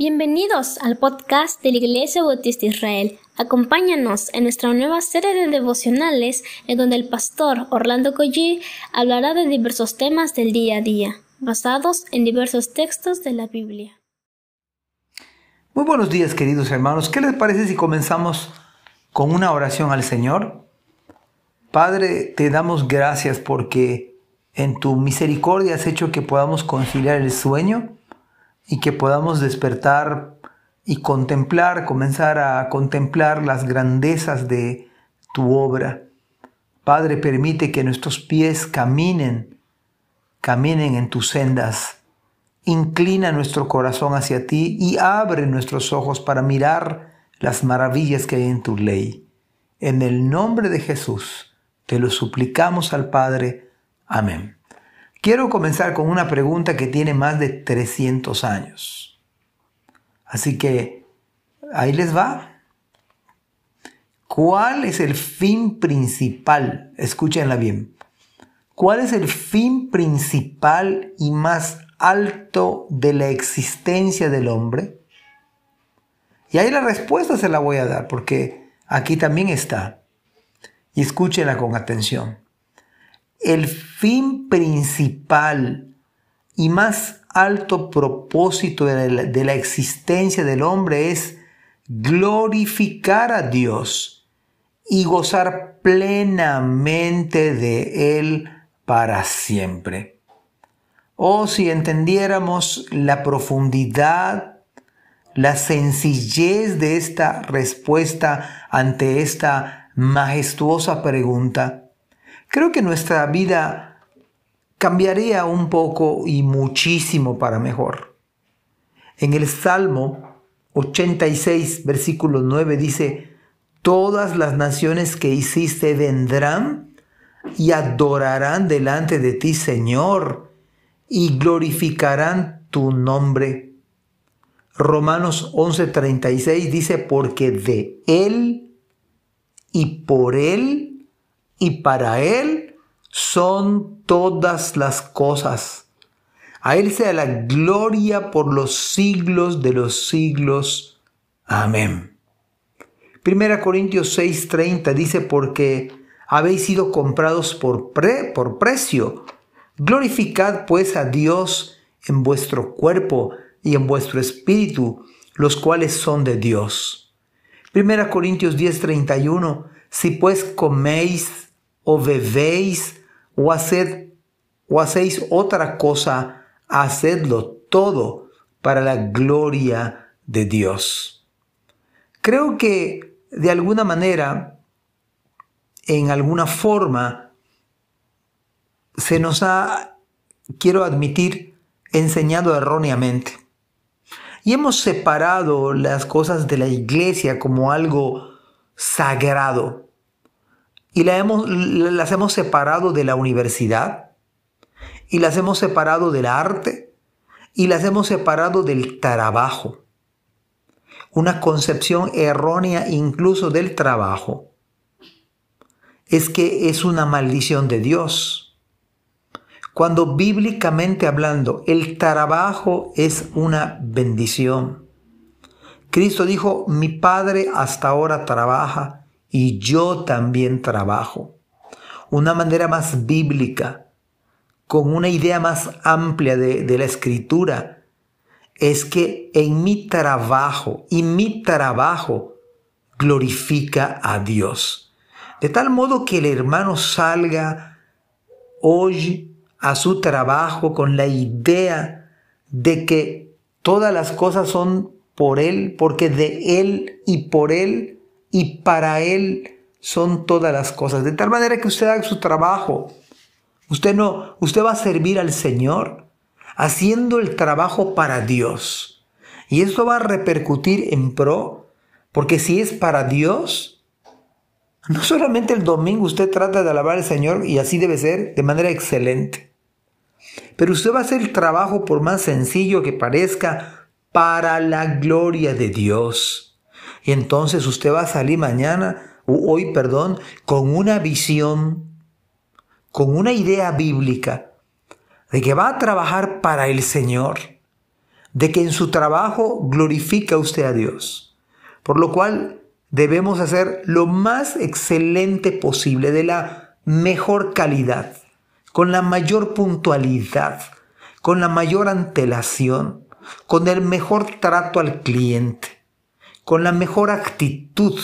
Bienvenidos al podcast de la Iglesia Bautista Israel. Acompáñanos en nuestra nueva serie de devocionales en donde el pastor Orlando Collie hablará de diversos temas del día a día, basados en diversos textos de la Biblia. Muy buenos días queridos hermanos. ¿Qué les parece si comenzamos con una oración al Señor? Padre, te damos gracias porque en tu misericordia has hecho que podamos conciliar el sueño y que podamos despertar y contemplar, comenzar a contemplar las grandezas de tu obra. Padre, permite que nuestros pies caminen, caminen en tus sendas. Inclina nuestro corazón hacia ti y abre nuestros ojos para mirar las maravillas que hay en tu ley. En el nombre de Jesús te lo suplicamos al Padre. Amén. Quiero comenzar con una pregunta que tiene más de 300 años. Así que ahí les va. ¿Cuál es el fin principal? Escúchenla bien. ¿Cuál es el fin principal y más alto de la existencia del hombre? Y ahí la respuesta se la voy a dar porque aquí también está. Y escúchenla con atención el fin principal y más alto propósito de la, existencia del hombre es glorificar a Dios y gozar plenamente de Él para siempre. Oh, si entendiéramos la profundidad, la sencillez de esta respuesta ante esta majestuosa pregunta, creo que nuestra vida cambiaría un poco y muchísimo para mejor. En el Salmo 86, versículo 9 dice, Todas las naciones que hiciste vendrán y adorarán delante de ti, Señor, y glorificarán tu nombre. Romanos 11:36 dice, porque de Él y por Él y para Él son todas las cosas. A Él sea la gloria por los siglos de los siglos. Amén. Primera Corintios 6:30 dice, porque habéis sido comprados por, pre, por precio. Glorificad pues a Dios en vuestro cuerpo y en vuestro espíritu, los cuales son de Dios. Primera Corintios 10:31, si pues coméis o bebéis o, haced, o hacéis otra cosa, hacedlo todo para la gloria de Dios. Creo que de alguna manera, en alguna forma, se nos ha, quiero admitir, enseñado erróneamente. Y hemos separado las cosas de la iglesia como algo sagrado y hemos, las hemos separado de la universidad y las hemos separado del arte y las hemos separado del trabajo. Una concepción errónea incluso del trabajo es que es una maldición de Dios. Cuando bíblicamente hablando el trabajo es una bendición. Cristo dijo, mi Padre hasta ahora trabaja y yo también trabajo. Una manera más bíblica, con una idea más amplia de, la escritura, es que en mi trabajo y mi trabajo glorifica a Dios. De tal modo que el hermano salga hoy a su trabajo con la idea de que todas las cosas son por Él, porque de Él y por Él y para Él son todas las cosas. De tal manera que usted haga su trabajo. Usted no, usted va a servir al Señor haciendo el trabajo para Dios. Y eso va a repercutir en pro, porque si es para Dios, no solamente el domingo usted trata de alabar al Señor y así debe ser de manera excelente. Pero usted va a hacer el trabajo por más sencillo que parezca para la gloria de Dios. Entonces usted va a salir mañana, hoy, perdón, con una visión, con una idea bíblica de que va a trabajar para el Señor, de que en su trabajo glorifica usted a Dios. Por lo cual debemos hacer lo más excelente posible, de la mejor calidad, con la mayor puntualidad, con la mayor antelación, con el mejor trato al cliente, con la mejor actitud,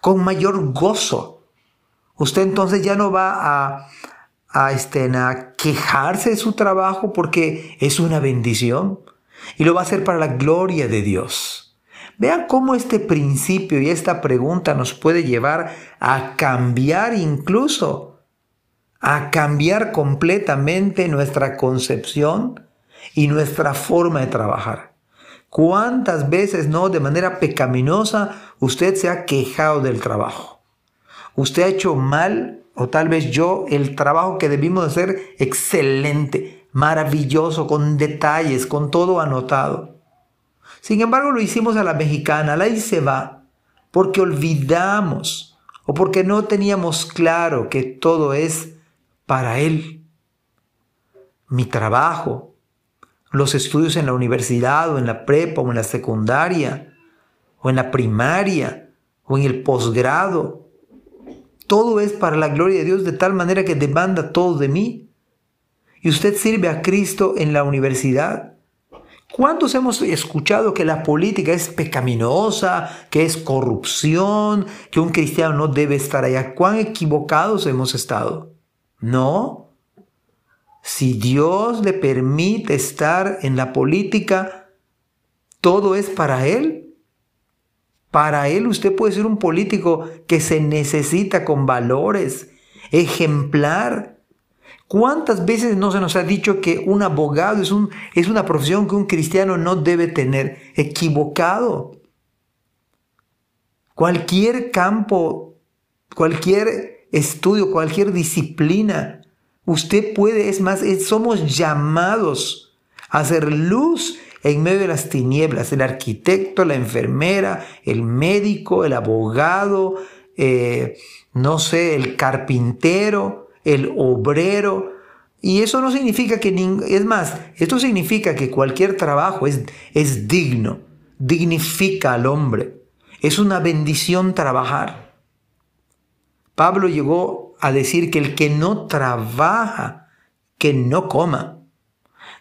con mayor gozo. Usted entonces ya no va a, este, a quejarse de su trabajo porque es una bendición y lo va a hacer para la gloria de Dios. Vean cómo este principio y esta pregunta nos puede llevar a cambiar incluso, a cambiar completamente nuestra concepción y nuestra forma de trabajar. ¿Cuántas veces no de manera pecaminosa usted se ha quejado del trabajo? Usted ha hecho mal o tal vez yo el trabajo que debimos hacer excelente, maravilloso, con detalles, con todo anotado. Sin embargo, lo hicimos a la mexicana, la se va, porque olvidamos o porque no teníamos claro que todo es para Él. Mi trabajo, los estudios en la universidad o en la prepa o en la secundaria o en la primaria o en el posgrado. Todo es para la gloria de Dios de tal manera que demanda todo de mí. Y usted sirve a Cristo en la universidad. ¿Cuántos hemos escuchado que la política es pecaminosa, que es corrupción, que un cristiano no debe estar allá? ¿Cuán equivocados hemos estado? No, si Dios le permite estar en la política, todo es para Él. Para Él usted puede ser un político que se necesita con valores, ejemplar. ¿Cuántas veces no se nos ha dicho que un abogado es, es una profesión que un cristiano no debe tener? Equivocado. Cualquier campo, cualquier estudio, cualquier disciplina Usted puede, es más, somos llamados a hacer luz en medio de las tinieblas. El arquitecto, la enfermera, el médico, el abogado, eh, no sé, el carpintero, el obrero. Y eso no significa que, es más, esto significa que cualquier trabajo es, es digno, dignifica al hombre. Es una bendición trabajar. Pablo llegó a decir que el que no trabaja, que no coma.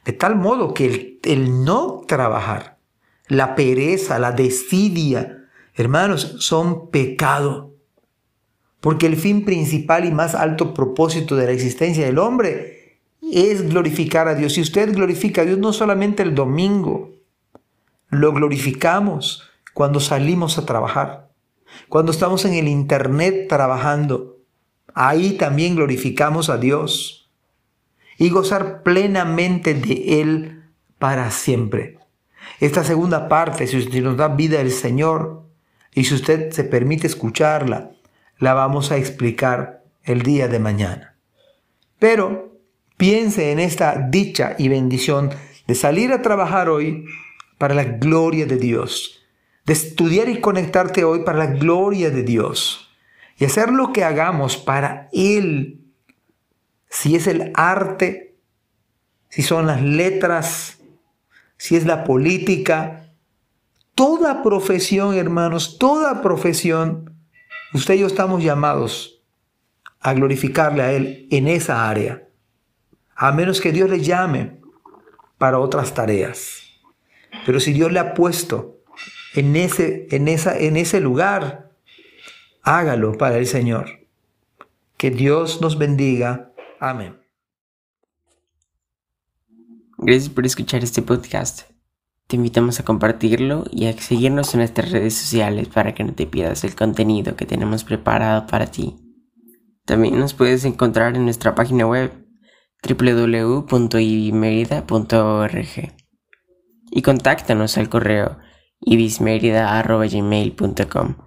De tal modo que el, no trabajar, la pereza, la desidia, hermanos, son pecado. Porque el fin principal y más alto propósito de la existencia del hombre es glorificar a Dios. Si usted glorifica a Dios no solamente el domingo, lo glorificamos cuando salimos a trabajar, cuando estamos en el Internet trabajando, ahí también glorificamos a Dios y gozar plenamente de Él para siempre. Esta segunda parte, si usted nos da vida el Señor y si usted se permite escucharla, la vamos a explicar el día de mañana. Pero piense en esta dicha y bendición de salir a trabajar hoy para la gloria de Dios, de estudiar y conectarte hoy para la gloria de Dios y hacer lo que hagamos para Él. Si es el arte, si son las letras, si es la política, toda profesión, hermanos, toda profesión, usted y yo estamos llamados a glorificarle a Él en esa área, a menos que Dios le llame para otras tareas. Pero si Dios le ha puesto en ese, en esa, en ese lugar, hágalo para el Señor. Que Dios nos bendiga. Amén. Gracias por escuchar este podcast. Te invitamos a compartirlo y a seguirnos en nuestras redes sociales para que no te pierdas el contenido que tenemos preparado para ti. También nos puedes encontrar en nuestra página web www.ibismerida.org y contáctanos al correo ibismerida.gmail.com